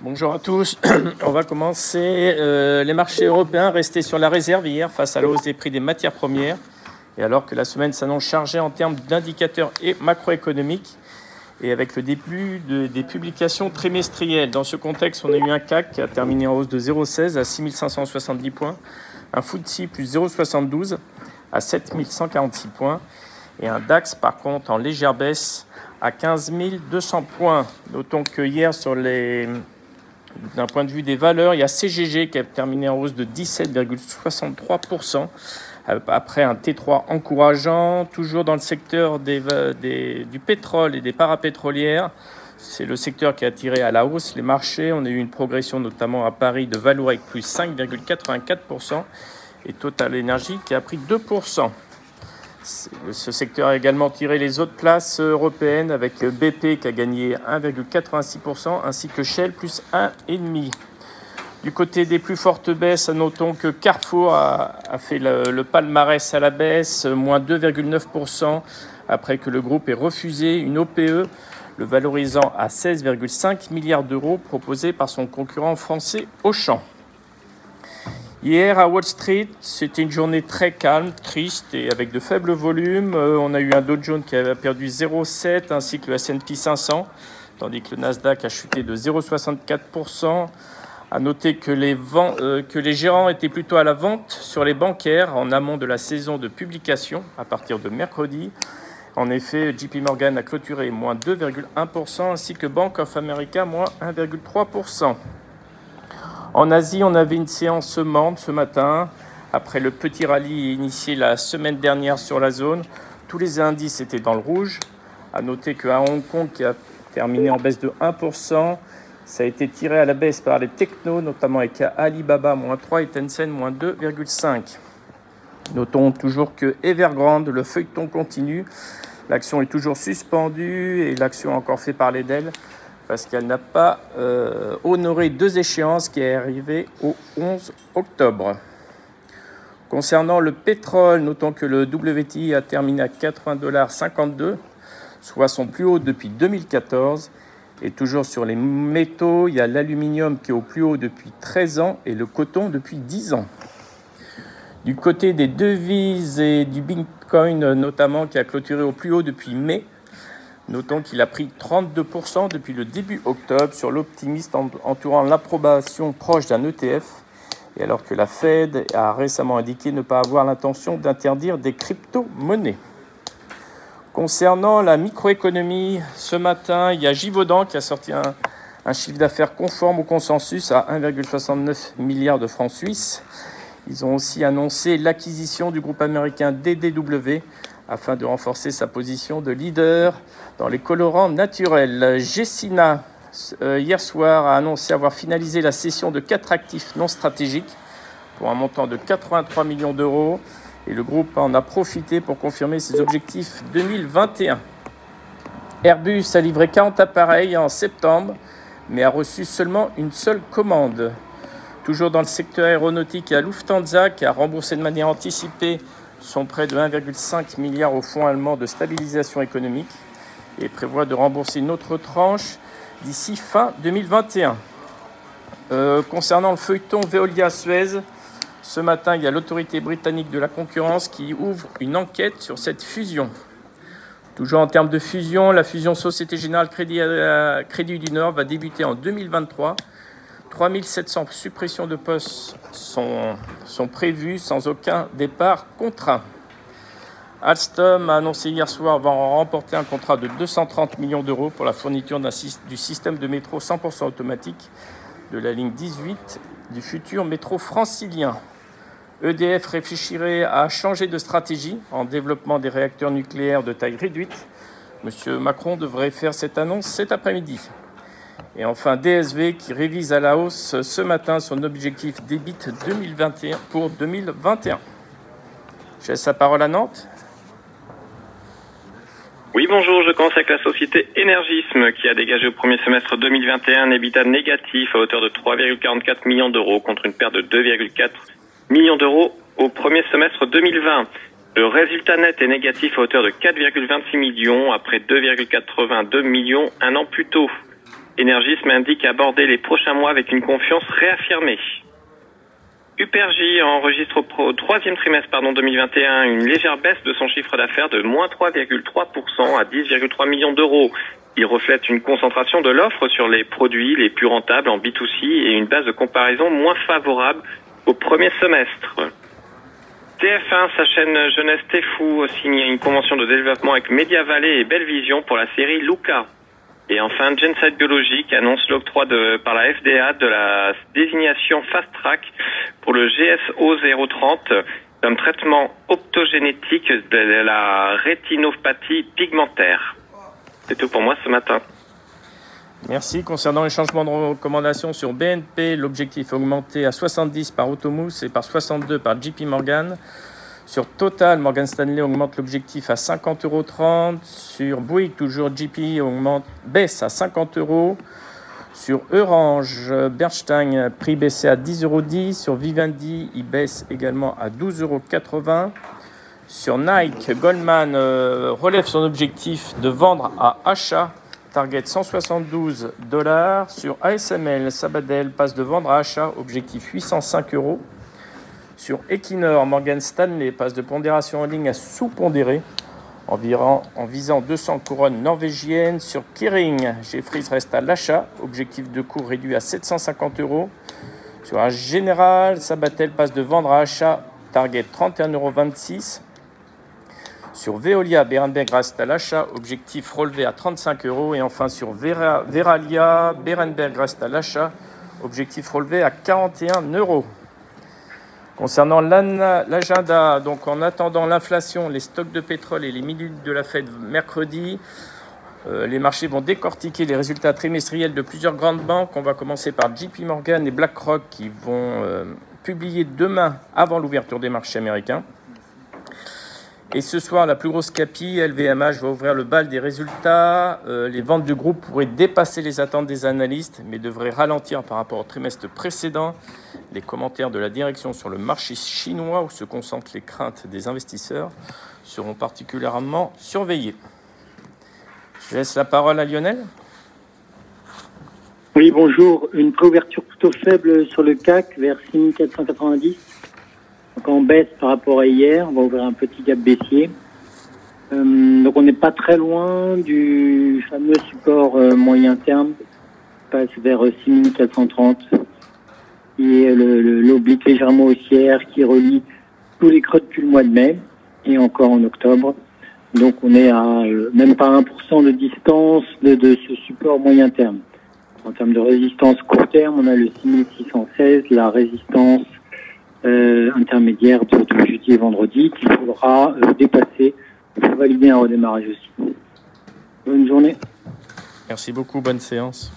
Bonjour à tous. On va commencer. Euh, les marchés européens restaient sur la réserve hier face à la hausse des prix des matières premières. Et alors que la semaine s'annonce chargée en termes d'indicateurs et macroéconomiques, et avec le début des publications trimestrielles. Dans ce contexte, on a eu un CAC qui a terminé en hausse de 0,16 à 6570 points, un FTSE plus 0,72 à 7146 points, et un DAX par contre en légère baisse à 15 200 points. Notons que hier, sur les, d'un point de vue des valeurs, il y a CGG qui a terminé en hausse de 17,63% après un T3 encourageant, toujours dans le secteur du pétrole et des parapétrolières. C'est le secteur qui a tiré à la hausse les marchés. On a eu une progression notamment à Paris de Vallourec plus 5,84% et Total Energy qui a pris 2%. Ce secteur a également tiré les autres places européennes avec BP qui a gagné 1,86% ainsi que Shell plus 1,5%. Du côté des plus fortes baisses, notons que Carrefour a, fait le, palmarès à la baisse, moins 2,9%, après que le groupe ait refusé une OPE, le valorisant à 16,5 milliards d'euros proposé par son concurrent français Auchan. Hier à Wall Street, c'était une journée très calme, triste et avec de faibles volumes. Euh, on a eu un Dow Jones qui a perdu 0,7 ainsi que le S&P 500, tandis que le Nasdaq a chuté de 0,64%. À noter que les, euh, que les gérants étaient plutôt à la vente sur les bancaires en amont de la saison de publication à partir de mercredi. En effet, JP Morgan a clôturé moins 2,1% ainsi que Bank of America moins 1,3%. En Asie, on avait une séance morne ce matin. Après le petit rallye initié la semaine dernière sur la zone, tous les indices étaient dans le rouge. À noter qu'à Hong Kong, qui a terminé en baisse de 1%, ça a été tiré à la baisse par les technos, notamment avec Alibaba moins 3 et Tencent moins 2,5. Notons toujours que Evergrande, le feuilleton continue. L'action est toujours suspendue et l'action encore fait parler d'elle parce qu'elle n'a pas euh, honoré deux échéances qui est arrivées au 11 octobre. Concernant le pétrole, notons que le WTI a terminé à 80,52 soit son plus haut depuis 2014 et toujours sur les métaux, il y a l'aluminium qui est au plus haut depuis 13 ans et le coton depuis 10 ans. Du côté des devises et du Bitcoin notamment qui a clôturé au plus haut depuis mai, notons qu'il a pris 32% depuis le début octobre sur l'optimiste entourant l'approbation proche d'un ETF, et alors que la Fed a récemment indiqué ne pas avoir l'intention d'interdire des crypto-monnaies. Concernant la microéconomie, ce matin, il y a Givaudan qui a sorti un, chiffre d'affaires conforme au consensus à 1,69 milliard de francs suisses. Ils ont aussi annoncé l'acquisition du groupe américain DDW afin de renforcer sa position de leader dans les colorants naturels. Gessina, euh, hier soir, a annoncé avoir finalisé la cession de quatre actifs non stratégiques pour un montant de 83 millions d'euros et le groupe en a profité pour confirmer ses objectifs 2021. Airbus a livré 40 appareils en septembre, mais a reçu seulement une seule commande. Toujours dans le secteur aéronautique, a Lufthansa qui a remboursé de manière anticipée son prêt de 1,5 milliard au Fonds allemand de stabilisation économique et prévoit de rembourser une autre tranche d'ici fin 2021. Euh, concernant le feuilleton Veolia-Suez, ce matin, il y a l'autorité britannique de la concurrence qui ouvre une enquête sur cette fusion. Toujours en termes de fusion, la fusion Société Générale Crédit du Nord va débuter en 2023. 3700 suppressions de postes sont, sont prévues sans aucun départ contraint. Alstom a annoncé hier soir avoir remporté un contrat de 230 millions d'euros pour la fourniture du système de métro 100% automatique de la ligne 18 du futur métro francilien. EDF réfléchirait à changer de stratégie en développement des réacteurs nucléaires de taille réduite. Monsieur Macron devrait faire cette annonce cet après-midi. Et enfin, DSV qui révise à la hausse ce matin son objectif débit 2021 pour 2021. Je laisse la parole à Nantes. Oui, bonjour, je commence avec la société Énergisme qui a dégagé au premier semestre 2021 un EBITDA négatif à hauteur de 3,44 millions d'euros contre une perte de 2,4 millions d'euros au premier semestre 2020. Le résultat net est négatif à hauteur de 4,26 millions après 2,82 millions un an plus tôt. Énergisme indique aborder les prochains mois avec une confiance réaffirmée. Upergy enregistre au troisième trimestre pardon, 2021 une légère baisse de son chiffre d'affaires de moins 3,3% à 10,3 millions d'euros. Il reflète une concentration de l'offre sur les produits les plus rentables en B2C et une base de comparaison moins favorable au premier semestre. TF1, sa chaîne Jeunesse Téfou, signe une convention de développement avec Media Valley et Belle Vision pour la série Luca. Et enfin, Gensight Biologique annonce l'octroi par la FDA de la désignation Fast Track pour le GSO 030 comme traitement optogénétique de la rétinopathie pigmentaire. C'est tout pour moi ce matin. Merci. Concernant les changements de recommandation sur BNP, l'objectif est augmenté à 70 par Automous et par 62 par JP Morgan. Sur Total, Morgan Stanley augmente l'objectif à 50,30 euros. Sur Bouygues, toujours JP augmente, baisse à 50 euros. Sur Orange, Bernstein, prix baissé à 10,10 euros. Sur Vivendi, il baisse également à 12,80 euros. Sur Nike, Goldman euh, relève son objectif de vendre à achat, target 172 dollars. Sur ASML, Sabadell passe de vendre à achat, objectif 805 euros. Sur Equinor, Morgan Stanley passe de pondération en ligne à sous-pondéré environ, en visant 200 couronnes norvégiennes. Sur Kering, Jeffries reste à l'achat, objectif de cours réduit à 750 euros. Sur un général, Sabatel passe de vendre à achat, target 31,26 euros. Sur Veolia, Berenberg reste à l'achat, objectif relevé à 35 euros. Et enfin sur Veralia, Berenberg reste à l'achat, objectif relevé à 41 euros. Concernant l'agenda, donc en attendant l'inflation, les stocks de pétrole et les minutes de la fête mercredi, euh, les marchés vont décortiquer les résultats trimestriels de plusieurs grandes banques. On va commencer par JP Morgan et BlackRock qui vont euh, publier demain avant l'ouverture des marchés américains. Et ce soir, la plus grosse capi, LVMH, va ouvrir le bal des résultats. Euh, les ventes du groupe pourraient dépasser les attentes des analystes, mais devraient ralentir par rapport au trimestre précédent. Les commentaires de la direction sur le marché chinois, où se concentrent les craintes des investisseurs, seront particulièrement surveillés. Je laisse la parole à Lionel. Oui, bonjour. Une préouverture plutôt faible sur le CAC vers 6490 donc en baisse par rapport à hier, on va ouvrir un petit gap baissier. Euh, donc on n'est pas très loin du fameux support euh, moyen terme, passe vers 6430, qui est l'oblique légèrement haussière qui relie tous les creux depuis le mois de mai et encore en octobre. Donc on est à euh, même pas 1% de distance de, de, ce support moyen terme. En termes de résistance court terme, on a le 6616, la résistance euh, intermédiaire de, jeudi et vendredi qu'il faudra euh, dépasser pour valider un redémarrage aussi. Bonne journée. Merci beaucoup, bonne séance.